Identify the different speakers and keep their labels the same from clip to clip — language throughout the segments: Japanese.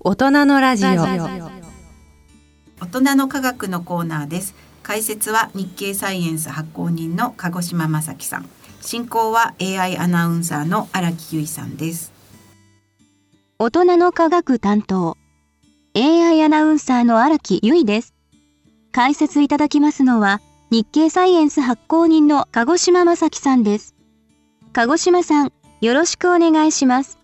Speaker 1: 大人のラジオ。
Speaker 2: 大人の科学のコーナーです。解説は日経サイエンス発行人の鹿児島正樹さん。進行は AI アナウンサーの荒木由衣さんです。
Speaker 3: 大人の科学担当。AI アナウンサーの荒木由衣です。解説いただきますのは日経サイエンス発行人の鹿児島正樹さんです。鹿児島さんよろしくお願いします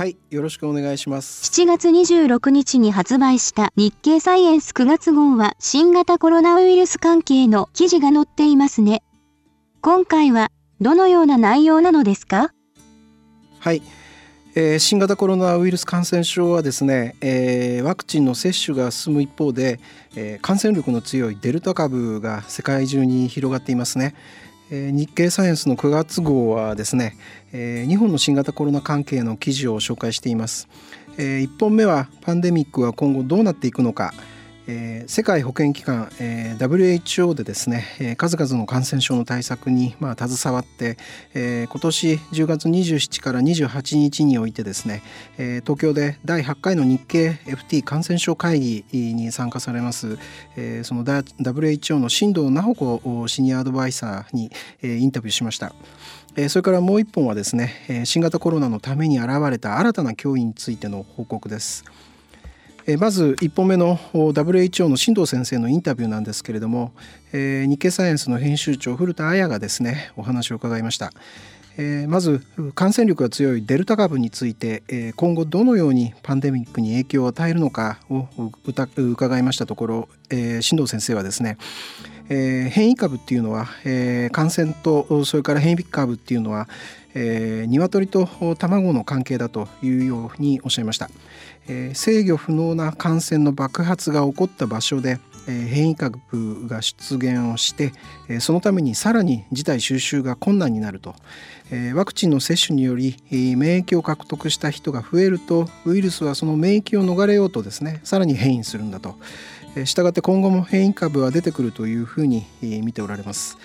Speaker 4: はい、よろしくお願いします。
Speaker 3: 7月26日に発売した日経サイエンス9月号は新型コロナウイルス関係の記事が載っていますね。今回はどのような内容なのですか？
Speaker 4: はい、えー新型コロナウイルス感染症はですね、えーワクチンの接種が進む一方で、えー感染力の強いデルタ株が世界中に広がっていますね。え日経サイエンスの9月号はですね、え日、本の新型コロナ関係の記事を紹介しています。え1本目はパンデミックは今後どうなっていくのか、えー世界保健機関、えー WHO でですね、えー数々の感染症の対策に、まあ、携わって、えー今年10月27から28日においてですね、えー東京で第8回の日経 FT 感染症会議に参加されます、えーその WHO の新藤直子シニアアドバイザーに、えーインタビューしました。それからもう一本はですね、新型コロナのために現れた新たな脅威についての報告です。えまず1本目の WHO の新藤先生のインタビューなんですけれども、えー日経サイエンスの編集長古田彩がですねお話を伺いました。えーまず感染力が強いデルタ株について、えー今後どのようにパンデミックに影響を与えるのかを伺いましたところ、えー新藤先生はですね、えー変異株っていうのは、えー感染とそれから変異株っていうのは、えー、鶏と卵の関係だというようにおっしゃいました、えー制御不能な感染の爆発が起こった場所で、えー変異株が出現をして、えーそのためにさらに事態収集が困難になると、えーワクチンの接種により、えー免疫を獲得した人が増えるとウイルスはその免疫を逃れようとですねさらに変異するんだと。えーしたがって今後も変異株は出てくるというふうにえー見ておられます。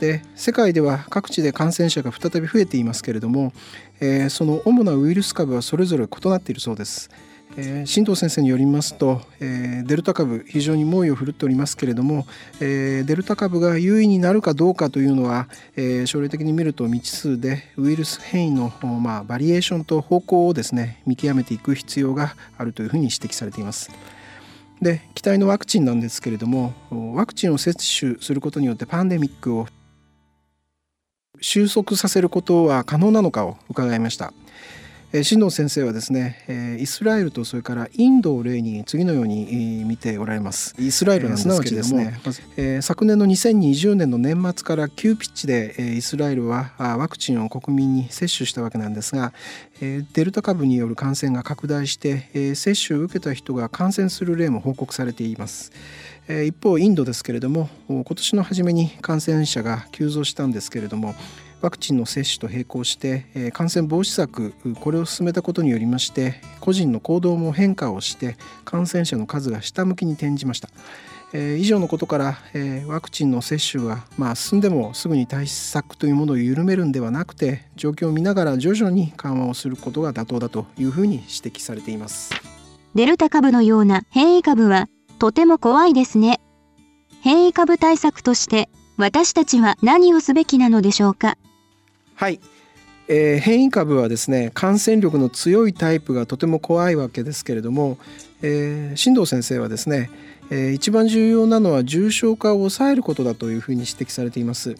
Speaker 4: で世界では各地で感染者が再び増えていますけれども、えーその主なウイルス株はそれぞれ異なっているそうです。えー新藤先生によりますと、えーデルタ株非常に猛威を振るっておりますけれども、えーデルタ株が優位になるかどうかというのは、えー将来的に見ると未知数でウイルス変異の、まあ、バリエーションと方向をですね見極めていく必要があるというふうに指摘されています。で期待のワクチンなんですけれどもワクチンを接種することによってパンデミックを収束させることは可能なのかを伺いました。えー新藤先生はですね、えーイスラエルとそれからインドを例に次のようにえー見ておられます。イスラエルなんですけれども、えー昨年の2020年の年末から急ピッチで、えーイスラエルはあワクチンを国民に接種したわけなんですが、えーデルタ株による感染が拡大して、えー接種を受けた人が感染する例も報告されています。一方インドですけれども今年の初めに感染者が急増したんですけれどもワクチンの接種と並行して、感染防止策これを進めたことによりまして個人の行動も変化をして感染者の数が下向きに転じました。え以上のことから、えワクチンの接種が、まあ、進んでもすぐに対策というものを緩めるんではなくて状況を見ながら徐々に緩和をすることが妥当だというふうに指摘されています。
Speaker 3: デルタ株のような変異株はとても怖いですね。変異株対策として私たちは何をすべきなのでしょうか？
Speaker 4: はい、えー変異株はですね感染力の強いタイプがとても怖いわけですけれども、えー新藤先生はですね、えー一番重要なのは重症化を抑えることだというふうに指摘されています。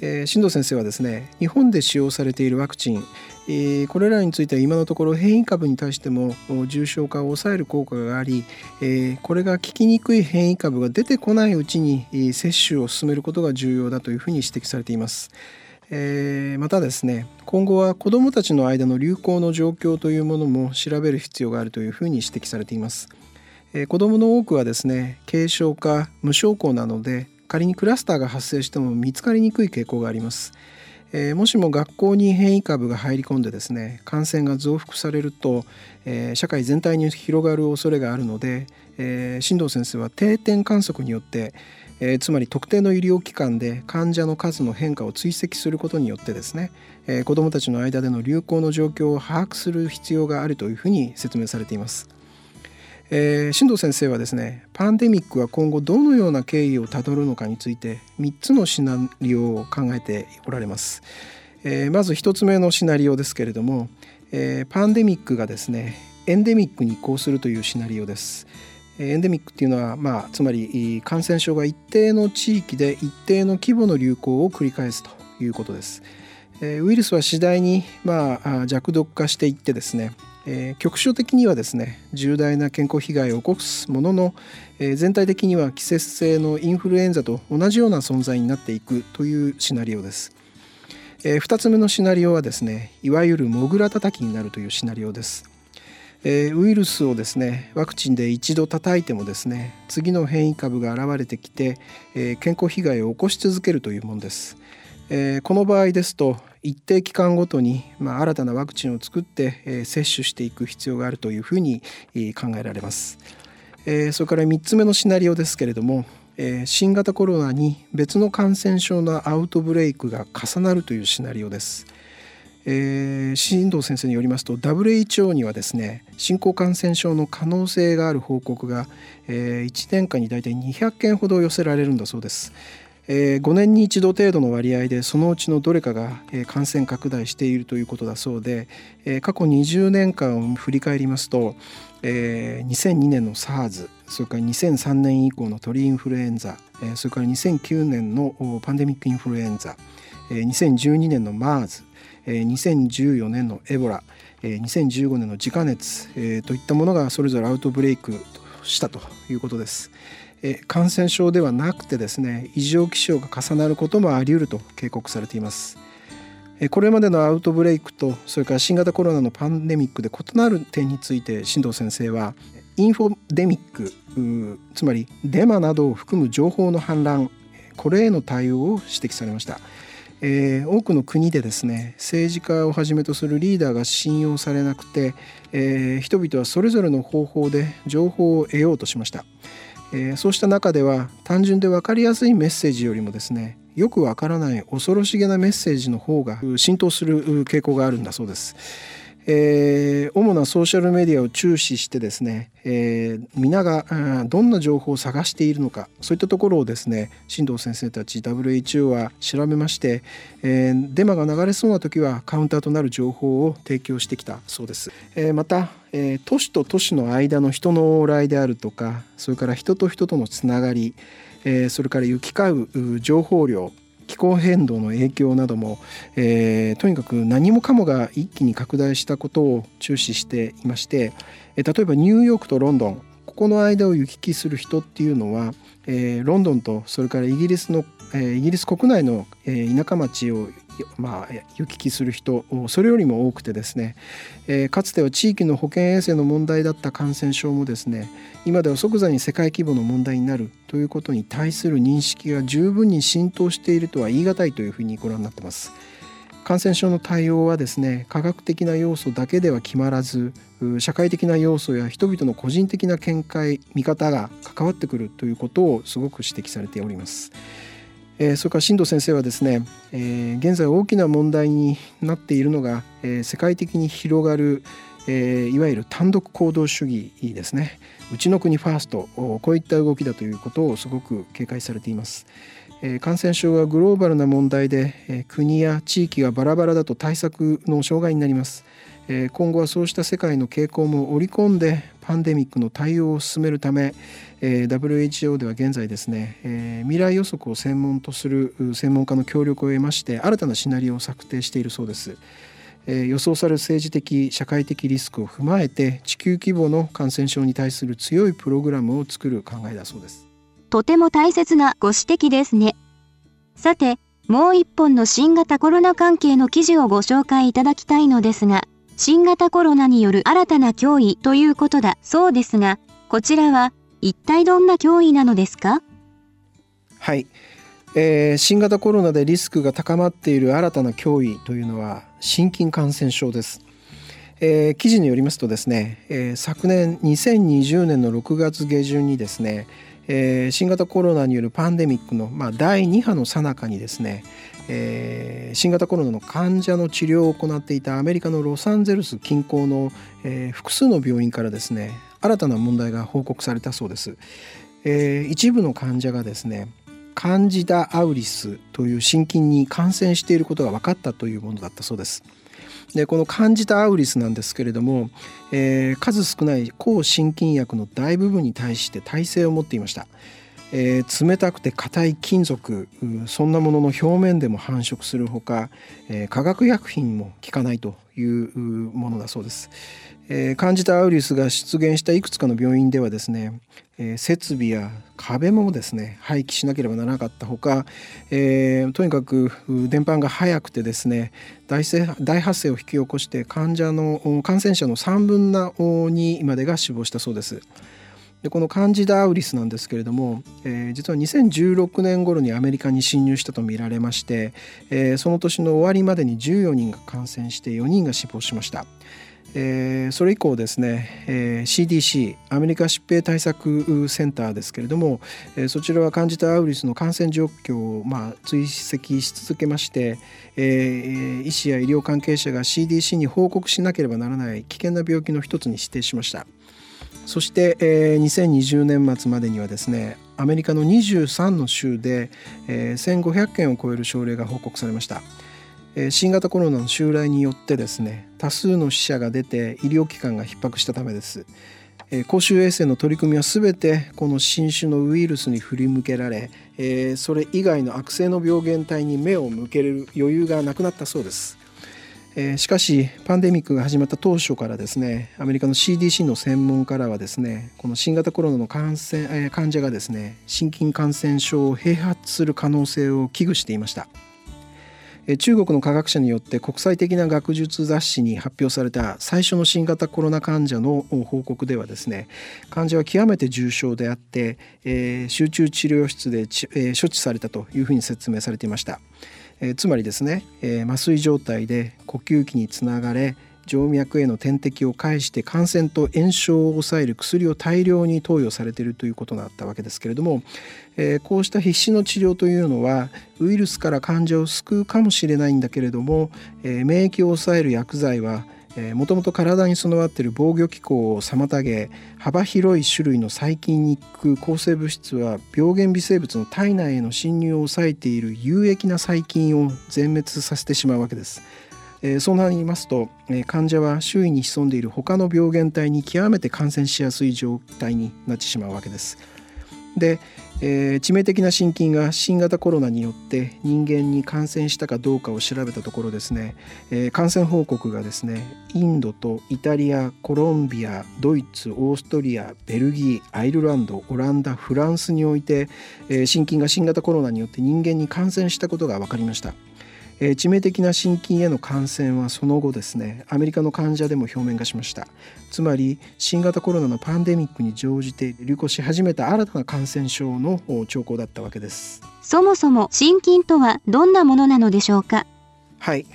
Speaker 4: えー新藤先生はですね日本で使用されているワクチン、えこれらについては今のところ変異株に対しても重症化を抑える効果があり、えこれが効きにくい変異株が出てこないうちに接種を進めることが重要だというふうに指摘されています。えまたですね今後は子どもたちの間の流行の状況というものも調べる必要があるというふうに指摘されています。え子どもの多くはですね軽症か無症候なので仮にクラスターが発生しても見つかりにくい傾向があります。えーもしも学校に変異株が入り込んでですね感染が増幅されると、えー社会全体に広がる恐れがあるので、えー新藤先生は定点観測によって、えつまり特定の医療機関で患者の数の変化を追跡することによってですね、え子どもたちの間での流行の状況を把握する必要があるというふうに説明されています。えー、新藤先生はですねパンデミックは今後どのような経緯をたどるのかについて3つのシナリオを考えておられます、えー、まず1つ目のシナリオですけれども、えー、パンデミックがですねエンデミックに移行するというシナリオですエンデミックっていうのは、まあ、つまり感染症が一定の地域で一定の規模の流行を繰り返すということです。ウイルスは次第に、まあ、弱毒化していってですねえー、局所的にはですね重大な健康被害を起こすものの、えー、全体的には季節性のインフルエンザと同じような存在になっていくというシナリオです。えー、2つ目のシナリオはですねいわゆるモグラ叩きになるというシナリオです。え、ウイルスをですねワクチンで一度叩いてもですね次の変異株が現れてきて、え、健康被害を起こし続けるというものです。え、この場合ですと一定期間ごとに、まあ、新たなワクチンを作って、えー、接種していく必要があるというふうに、えー、考えられます。えー、それから3つ目のシナリオですけれども、えー、新型コロナに別の感染症のアウトブレイクが重なるというシナリオです。えー、新藤先生によりますと WHO にはですね新興感染症の可能性がある報告が、えー、1年間に大体200件ほど寄せられるんだそうです。えー、5年に一度程度の割合でそのうちのどれかが、えー、感染拡大しているということだそうで、えー、過去20年間を振り返りますと、えー、2002年の SARS それから2003年以降の鳥インフルエンザ、えー、それから2009年のパンデミックインフルエンザ、えー、2012年の MERS、えー、2014年のエボラ、えー、2015年の自家熱、えー、といったものがそれぞれアウトブレイクしたということです。感染症ではなくてですね異常気象が重なることもあり得ると警告されています。これまでのアウトブレイクとそれから新型コロナのパンデミックで異なる点について新藤先生はインフォデミックつまりデマなどを含む情報の氾濫これへの対応を指摘されました、えー、多くの国でですね政治家をはじめとするリーダーが信用されなくて、えー、人々はそれぞれの方法で情報を得ようとしました。えー、そうした中では単純で分かりやすいメッセージよりもですねよくわからない恐ろしげなメッセージの方が浸透する傾向があるんだそうです。えー、主なソーシャルメディアを注視してですね、えー、皆がどんな情報を探しているのかそういったところをですね新藤先生たち WHO は調べまして、えー、デマが流れそうな時はカウンターとなる情報を提供してきたそうです。えー、また、えー、都市と都市の間の人の往来であるとかそれから人と人とのつながり、えー、それから行き交う情報量気候変動の影響なども、えー、とにかく何もかもが一気に拡大したことを注視していまして、えー、例えばニューヨークとロンドンここの間を行き来する人っていうのは、えー、ロンドンとそれからイギリスの、イギリス国内の、田舎町をまあ、行き来する人それよりも多くてですね、かつては地域の保健衛生の問題だった感染症もですね今では即座に世界規模の問題になるということに対する認識が十分に浸透しているとは言い難いというふうにご覧になってます。感染症の対応はですね科学的な要素だけでは決まらず社会的な要素や人々の個人的な見解見方が関わってくるということをすごく指摘されております。え、それから新藤先生はですね、え、現在大きな問題になっているのが、え、世界的に広がる、え、いわゆる単独行動主義ですねうちの国ファーストこういった動きだということをすごく警戒されています。感染症はグローバルな問題で、国や地域がバラバラだと対策の障害になります。え、今後はそうした世界の傾向も織り込んでパンデミックの対応を進めるため、え、WHO では現在ですね、え、未来予測を専門とする専門家の協力を得まして新たなシナリオを策定しているそうです。え、予想される政治的社会的リスクを踏まえて地球規模の感染症に対する強いプログラムを作る考えだそうです
Speaker 3: とても大切なご指摘ですねさてもう一本の新型コロナ関係の記事をご紹介いただきたいのですが新型コロナによる新たな脅威ということだそうですが、こちらは一体どんな脅威なのですか？
Speaker 4: はい、えー、新型コロナでリスクが高まっている新たな脅威というのは心筋感染症です。えー、記事によりますとですね、えー、昨年2020年の6月下旬にですね、えー、新型コロナによるパンデミックの、まあ、第2波の最中にですね、えー、新型コロナの患者の治療を行っていたアメリカのロサンゼルス近郊の、えー、複数の病院からですね新たな問題が報告されたそうです、えー、一部の患者がですねカンジダアウリスという心筋に感染していることが分かったというものだったそうです。でこのカンジダアウリスなんですけれども、えー、数少ない抗心筋薬の大部分に対して耐性を持っていました。えー、冷たくて硬い金属そんなものの表面でも繁殖するほか、えー、化学薬品も効かないというものだそうです。えー、感じたアウリスが出現したいくつかの病院ではですね、えー、設備や壁もですね廃棄しなければならなかったほか、えー、とにかく伝播が早くてですね大大発生を引き起こして患者の感染者の3分の2までが死亡したそうです。でこのカンジダ・アウリスなんですけれども、えー、実は2016年頃にアメリカに侵入したとみられまして、えー、その年の終わりまでに14人が感染して4人が死亡しました。えー、それ以降ですね、えー、CDC アメリカ疾病対策センターですけれども、えー、そちらは感じたアウリスの感染状況を、まあ、追跡し続けまして、え、医師や医療関係者が CDC に報告しなければならない危険な病気の一つに指定しました。そして、えー、2020年末までにはですねアメリカの23の州で、えー、1500件を超える症例が報告されました、えー、新型コロナの襲来によってですね多数の死者が出て医療機関が逼迫したためです、えー、公衆衛生の取り組みは全てこの新種のウイルスに振り向けられ、えー、それ以外の悪性の病原体に目を向ける余裕がなくなったそうです。えー、しかしパンデミックが始まった当初からですねアメリカの CDC の専門家らはですねこの新型コロナの感染、えー、患者がですね心筋感染症を併発する可能性を危惧していました。え中国の科学者によって国際的な学術雑誌に発表された最初の新型コロナ患者の報告ではですね患者は極めて重症であって、えー、集中治療室で、えー、処置されたというふうに説明されていました。えー、つまりですね、えー、麻酔状態で呼吸器につながれ静脈への点滴を介して感染と炎症を抑える薬を大量に投与されているということがあったわけですけれども、えー、こうした必死の治療というのはウイルスから患者を救うかもしれないんだけれども、え、免疫を抑える薬剤はもともと体に備わっている防御機構を妨げ幅広い種類の細菌に行く抗生物質は病原微生物の体内への侵入を抑えている有益な細菌を全滅させてしまうわけです。えー、そうなりますと、えー、患者は周囲に潜んでいる他の病原体に極めて感染しやすい状態になってしまうわけです。で、えー、致命的な心筋が新型コロナによって人間に感染したかどうかを調べたところですね、えー、感染報告がですねインドとイタリアコロンビアドイツオーストリアベルギーアイルランドオランダフランスにおいて、えー、心筋が新型コロナによって人間に感染したことが分かりました。えー、致命的な心筋への感染はその後ですねアメリカの患者でも表面化しました。つまり新型コロナのパンデミックに乗じて流行し始めた新たな感染症の兆候だったわけです。
Speaker 3: そもそも心筋とはどんなものなのでしょうか？
Speaker 4: はい。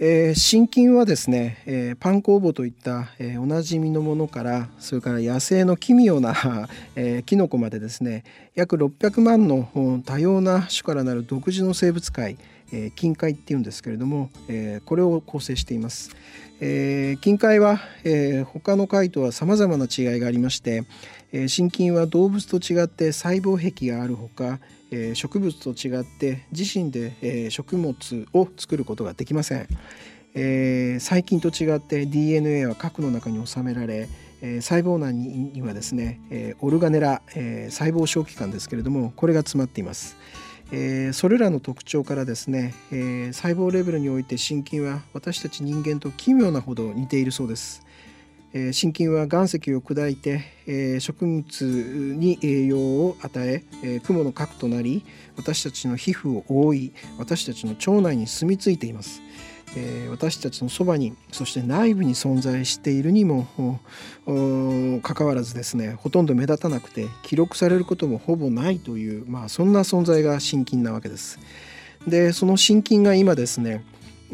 Speaker 4: えー、心筋はですね、えー、パン酵母といった、えー、おなじみのものからそれから野生の奇妙な、えー、キノコまでですね約600万の多様な種からなる独自の生物界えー、金塊っていうんですけれども、えー、これを構成しています。えー、金塊は、えー、他の貝とはさまざまな違いがありまして、えー、心筋は動物と違って細胞壁があるほか、えー、植物と違って自身で、えー、食物を作ることができません。えー、細菌と違って DNA は核の中に収められ、えー、細胞内にはですね、えー、オルガネラ、えー、細胞小器官ですけれどもこれが詰まっています。えー、それらの特徴からですね、えー、細胞レベルにおいて心筋は私たち人間と奇妙なほど似ているそうです。えー、心筋は岩石を砕いて、えー、植物に栄養を与ええー、雲の核となり私たちの皮膚を覆い私たちの腸内に住み着いています。え、私たちのそばにそして内部に存在しているにもかかわらずですねほとんど目立たなくて記録されることもほぼないという、まあ、そんな存在が心筋なわけです。でその心筋が今ですね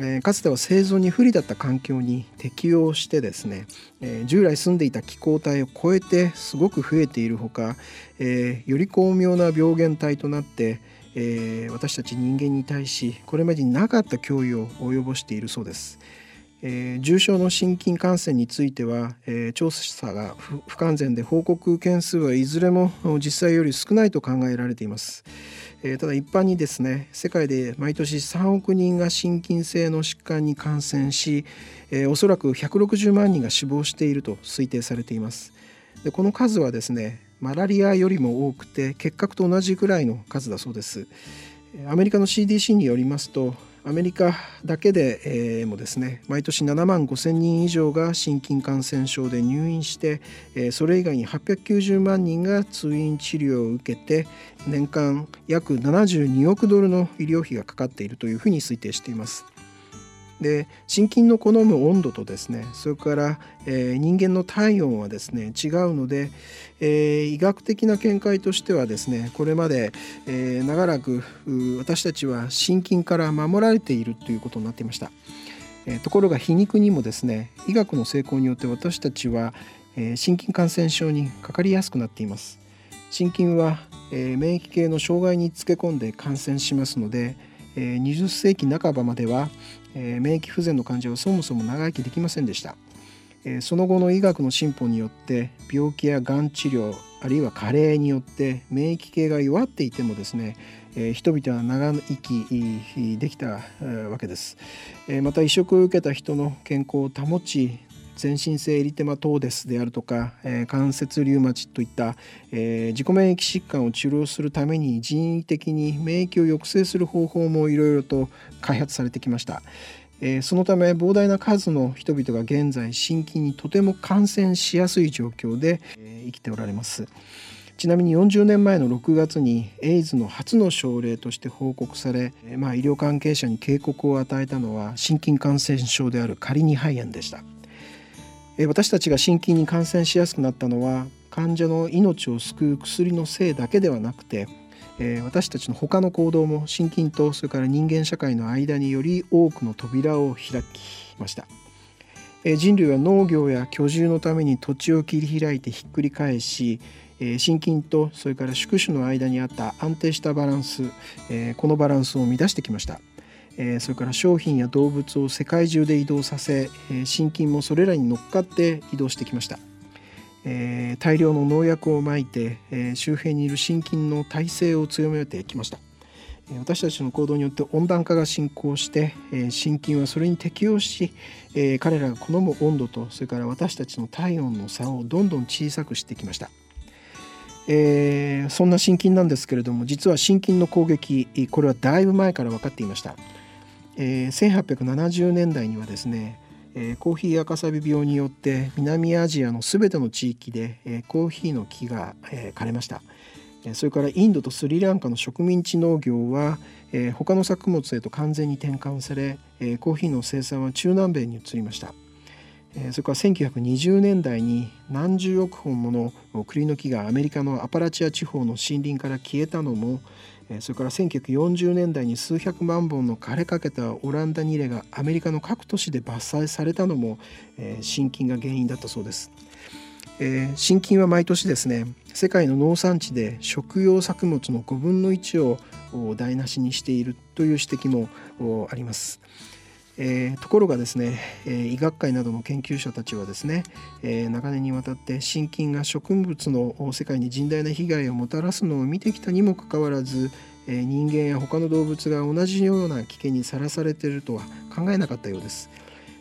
Speaker 4: え、かつては生存に不利だった環境に適応してですね、え、従来住んでいた気候帯を超えてすごく増えているほか、えー、より巧妙な病原体となって、えー、私たち人間に対しこれまでになかった脅威を及ぼしているそうです。えー、重症の心筋感染については、えー、調査が不完全で報告件数はいずれも実際より少ないと考えられています。えー、ただ一般にですね世界で毎年3億人が心筋性の疾患に感染し、えー、おそらく160万人が死亡していると推定されています。でこの数はですねマラリアよりも多くて結核と同じくらいの数だそうです。アメリカの CDC によりますとアメリカだけで、えー、もですね毎年7万5千人以上が心筋感染症で入院して、えー、それ以外に890万人が通院治療を受けて年間約72億ドルの医療費がかかっているというふうに推定しています。で心筋の好む温度とですねそれから、えー、人間の体温はですね違うので、えー、医学的な見解としてはですねこれまで、えー、長らく私たちは心筋から守られているということになっていました。え、ところが皮肉にもですね医学の成功によって私たちは、え、心筋感染症にかかりやすくなっています。心筋は、え、免疫系の障害につけ込んで感染しますので、20世紀半ばまでは、えー、免疫不全の患者はそもそも長生きできませんでした、えー、その後の医学の進歩によって病気やがん治療あるいは加齢によって免疫系が弱っていてもですね、えー、人々は長生きできたわけです、えー、また移植を受けた人の健康を保ち全身性エリテマトーデスであるとか、えー、関節リウマチといった、えー、自己免疫疾患を治療するために人為的に免疫を抑制する方法もいろいろと開発されてきました。えー、そのため膨大な数の人々が現在心筋にとても感染しやすい状況で、えー、生きておられます。ちなみに40年前の6月にエイズの初の症例として報告され、まあ、医療関係者に警告を与えたのは心筋感染症であるカリニ肺炎でした。私たちが心筋に感染しやすくなったのは患者の命を救う薬のせいだけではなくて私たちの他の行動も心筋とそれから人間社会の間により多くの扉を開きました。人類は農業や居住のために土地を切り開いてひっくり返し心筋とそれから宿主の間にあった安定したバランスこのバランスを乱してきました。それから商品や動物を世界中で移動させ心筋もそれらに乗っかって移動してきました。大量の農薬をまいて周辺にいる心筋の耐性を強めてきました。私たちの行動によって温暖化が進行して心筋はそれに適応し彼らが好む温度とそれから私たちの体温の差をどんどん小さくしてきました。えー、そんな心筋なんですけれども実は心筋の攻撃これはだいぶ前から分かっていました。えー、1870年代にはですね、えー、コーヒー赤サビ病によって南アジアの全ての地域で、えー、コーヒーの木が、え、枯れました。それからインドとスリランカの植民地農業は、えー、他の作物へと完全に転換され、え、コーヒーの生産は中南米に移りました。それから1920年代に何十億本もの栗の木がアメリカのアパラチア地方の森林から消えたのもそれから1940年代に数百万本の枯れかけたオランダニレがアメリカの各都市で伐採されたのも、えー、心筋が原因だったそうです。えー、心筋は毎年ですね世界の農産地で食用作物の5分の1を台無しにしているという指摘もあります。えー、ところがですね、えー、医学会などの研究者たちはですね、えー、長年にわたって心筋が植物の世界に甚大な被害をもたらすのを見てきたにもかかわらず、え人間や他の動物が同じような危険にさらされているとは考えなかったようです。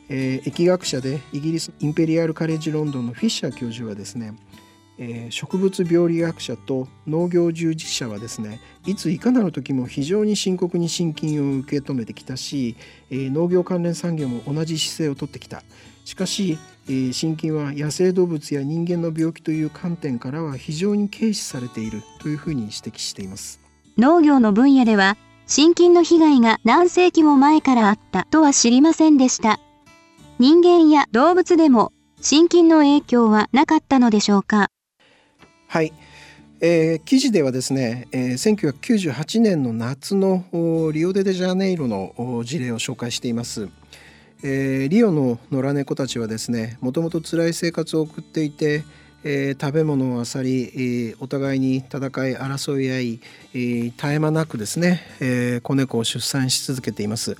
Speaker 4: え疫学者でイギリスインペリアル・カレッジ・ロンドンのフィッシャー教授はですねえー、植物病理学者と農業従事者はですねいついかなる時も非常に深刻に心筋を受け止めてきたし、えー、農業関連産業も同じ姿勢をとってきた。しかし、えー、心筋は野生動物や人間の病気という観点からは非常に軽視されているというふうに指摘しています。
Speaker 3: 農業の分野では心筋の被害が何世紀も前からあったとは知りませんでした。人間や動物でも心筋の影響はなかったのでしょうか。
Speaker 4: はい、えー、記事ではですね、えー、1998年の夏のリオデジャネイロの事例を紹介しています。えー、リオの野良猫たちはですねもともと辛い生活を送っていて、えー、食べ物を漁り、えー、お互いに戦い争い合い、えー、絶え間なくですね、えー、子猫を出産し続けています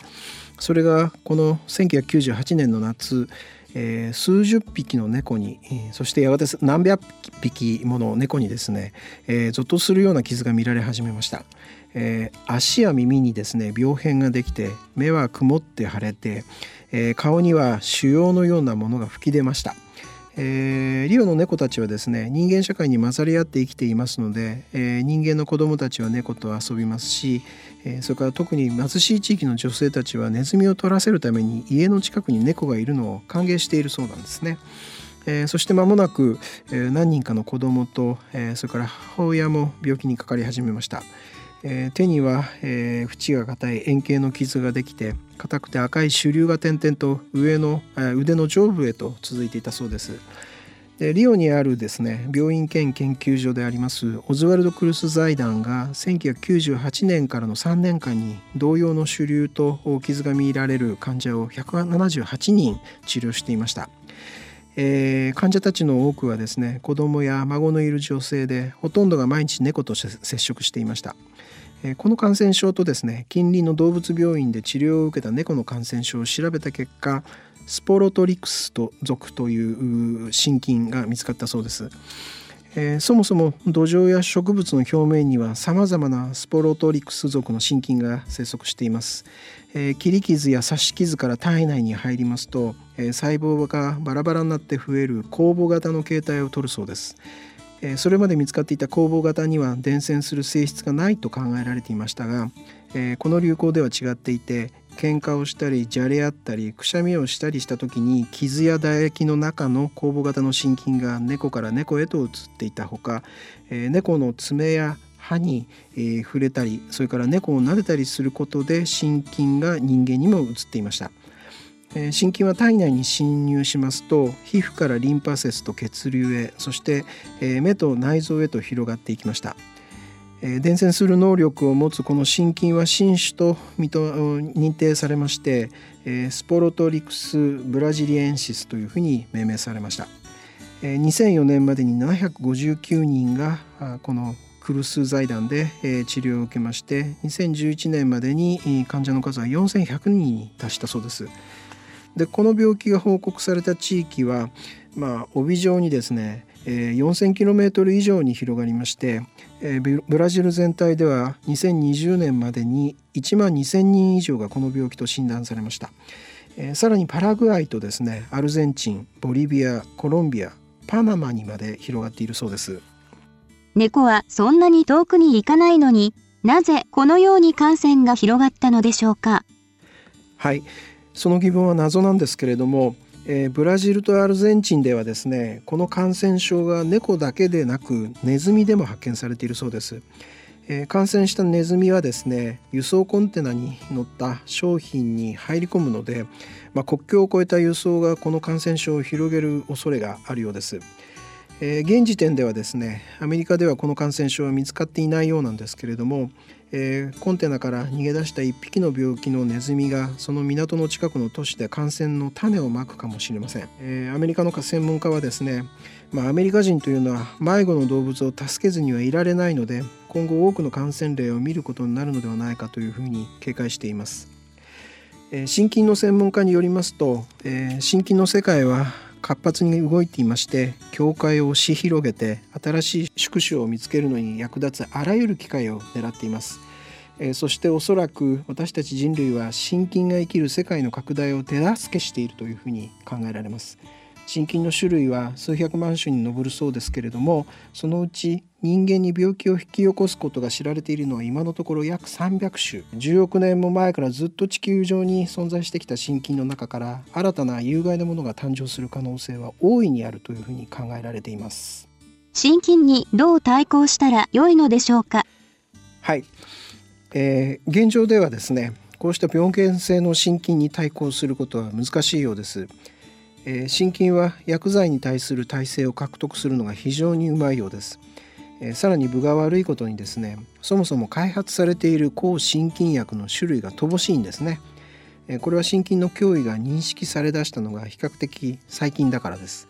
Speaker 4: それがこの1998年の夏、えー、数十匹の猫に、そしてやがて何百匹もの猫にですね、えー、ゾッとするような傷が見られ始めました、えー、足や耳にですね病変ができて目は曇って腫れて、えー、顔には腫瘍のようなものが吹き出ました。えー、リオの猫たちはですね人間社会に混ざり合って生きていますので、えー、人間の子供たちは猫と遊びますし、えー、それから特に貧しい地域の女性たちはネズミを取らせるために家の近くに猫がいるのを歓迎しているそうなんですね。えー、そして間もなく、えー、何人かの子供と、えー、それから母親も病気にかかり始めました。えー、手には、えー、縁が硬い円形の傷ができて硬くて赤い腫瘤が点々と上の、腕の上部へと続いていたそうです。でリオにあるですね病院兼研究所でありますオズワルド・クルス財団が1998年からの3年間に同様の腫瘤と傷が見られる患者を178人治療していました。えー、患者たちの多くはですね子供や孫のいる女性でほとんどが毎日猫と接触していました。この感染症とですね近隣の動物病院で治療を受けた猫の感染症を調べた結果スポロトリクスと属という心筋が見つかったそうです。えー、そもそも土壌や植物の表面にはさまざまなスポロトリクス属の心筋が生息しています、えー、切り傷や刺し傷から体内に入りますと、えー、細胞がバラバラになって増える酵母型の形態をとるそうですそれまで見つかっていた酵母型には伝染する性質がないと考えられていましたがこの流行では違っていて喧嘩をしたりじゃれ合ったりくしゃみをしたりした時に傷や唾液の中の酵母型の心筋が猫から猫へと移っていたほか猫の爪や歯に、触れたりそれから猫を撫でたりすることで心筋が人間にも移っていました。心筋は体内に侵入しますと皮膚からリンパ節と血流へそして、目と内臓へと広がっていきました、伝染する能力を持つこの心筋は新種と認定されまして、スポロトリクス・ブラジリエンシスというふうに命名されました、え2004年までに759人がこのクルス財団で治療を受けまして2011年までに患者の数は4100人に達したそうです。でこの病気が報告された地域は、まあ、帯状にですね 4,000km 以上に広がりましてブラジル全体では2020年までに1万2,000人以上がこの病気と診断されました。さらにパラグアイとですねアルゼンチンボリビアコロンビアパナマにまで広がっているそうです。
Speaker 3: 猫はそんなに遠くに行かないのになぜこのように感染が広がったのでしょうか？
Speaker 4: はいその疑問は謎なんですけれども、えー、ブラジルとアルゼンチンではですねこの感染症が猫だけでなくネズミでも発見されているそうです。えー、感染したネズミはですね輸送コンテナに乗った商品に入り込むので、まあ、国境を越えた輸送がこの感染症を広げる恐れがあるようです。えー、現時点ではですねアメリカではこの感染症は見つかっていないようなんですけれども、えー、コンテナから逃げ出した1匹の病気のネズミがその港の近くの都市で感染の種をまくかもしれません、えー、アメリカの専門家はですね、まあ、アメリカ人というのは迷子の動物を助けずにはいられないので今後多くの感染例を見ることになるのではないかというふうに警戒しています、えー、心筋の専門家によりますと、えー、心筋の世界は活発に動いていまして教会を押し広げて新しい宿主を見つけるのに役立つあらゆる機会を狙っています。えそしておそらく私たち人類は心筋が生きる世界の拡大を手助けしているというふうに考えられます。心筋の種類は数百万種に上るそうですけれどもそのうち人間に病気を引き起こすことが知られているのは今のところ約300種。10億年も前からずっと地球上に存在してきた心筋の中から新たな有害なものが誕生する可能性は大いにあるというふうに考えられています。
Speaker 3: 心筋にどう対抗したら良いのでしょうか？
Speaker 4: はい、えー、現状ではですねこうした病原性の心筋に対抗することは難しいようです。えー、心筋は薬剤に対する耐性を獲得するのが非常にうまいようです、え、さらに分が悪いことにですねそもそも開発されている抗心筋薬の種類が乏しいんですね、え、これは心筋の脅威が認識されだしたのが比較的最近だからです。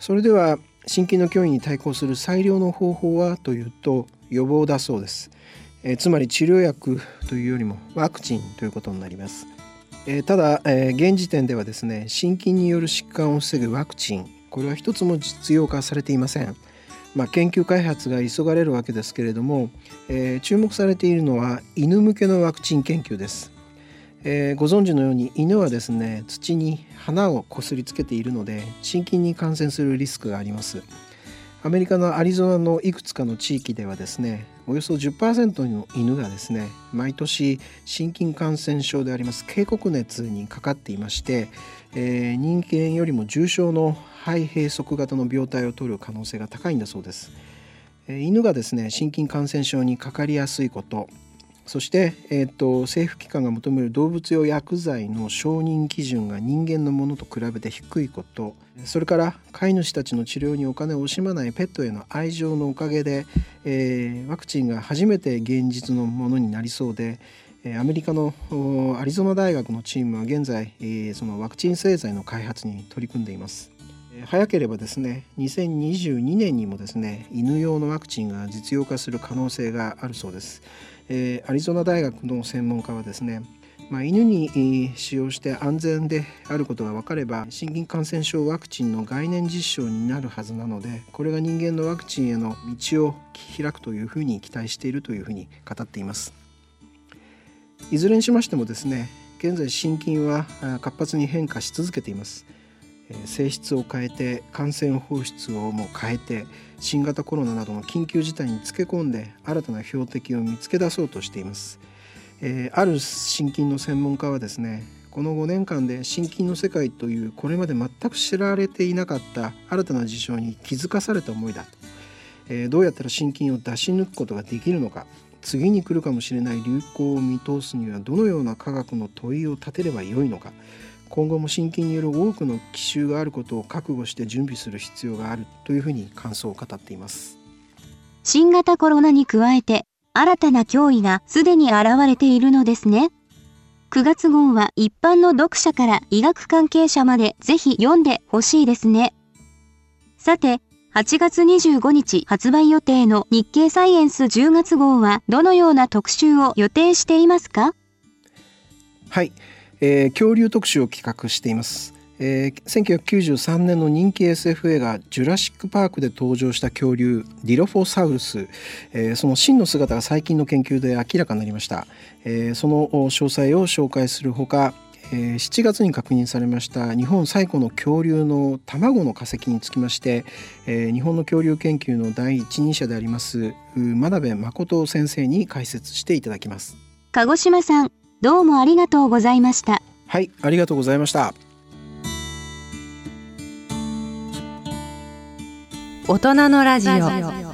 Speaker 4: それでは、心筋の脅威に対抗する最良の方法はというと予防だそうです、え、つまり治療薬というよりもワクチンということになります、え、ただ、えー、現時点ではですね心筋による疾患を防ぐワクチンこれは一つも実用化されていません。まあ、研究開発が急がれるわけですけれども、えー、注目されているのは犬向けのワクチン研究です、えー、ご存知のように犬はですね土に花をこすりつけているので心筋に感染するリスクがあります。アメリカのアリゾナのいくつかの地域ではですねおよそ10%の犬がですね毎年心筋感染症であります警告熱にかかっていまして、えー、人間よりも重症の肺閉塞型の病態を取る可能性が高いんだそうです、えー、犬がですね心筋感染症にかかりやすいことそして、えーと、政府機関が求める動物用薬剤の承認基準が人間のものと比べて低いこと。それから飼い主たちの治療にお金を惜しまないペットへの愛情のおかげで、えー、ワクチンが初めて現実のものになりそうでアメリカのアリゾナ大学のチームは現在そのワクチン製剤の開発に取り組んでいます。早ければですね2022年にもですね犬用のワクチンが実用化する可能性があるそうです。えー、アリゾナ大学の専門家はですね、まあ、犬に使用して安全であることが分かれば心筋感染症ワクチンの概念実証になるはずなのでこれが人間のワクチンへの道を開くというふうに期待しているというふうに語っています。いずれにしましてもですね現在心筋は活発に変化し続けています。性質を変えて感染放出をもう変えて新型コロナなどの緊急事態につけ込んで新たな標的を見つけ出そうとしています、えー、ある心筋の専門家はですねこの5年間で心筋の世界というこれまで全く知られていなかった新たな事象に気づかされた思いだ、えー、どうやったら心筋を出し抜くことができるのか次に来るかもしれない流行を見通すにはどのような科学の問いを立てればよいのか。今後も心筋による多くの奇襲があることを覚悟して準備する必要があるというふうに感想を語っています。
Speaker 3: 新型コロナに加えて新たな脅威がすでに現れているのですね。9月号は一般の読者から医学関係者までぜひ読んでほしいですね。さて8月25日発売予定の日経サイエンス10月号はどのような特集を予定していますか？
Speaker 4: はいえー、恐竜特集を企画しています。えー、1993年の人気 SF 映画「ジュラシック・パーク」で登場した恐竜ディロフォサウルス、えー、その真の姿が最近の研究で明らかになりました、えー、その詳細を紹介するほか、えー、7月に確認されました日本最古の恐竜の卵の化石につきまして、えー、日本の恐竜研究の第一人者であります真鍋誠先生に解説していただきます。
Speaker 3: 鹿児島さんどうもありがとうございました。
Speaker 4: はいありがとうございました。
Speaker 1: 大人のラジオ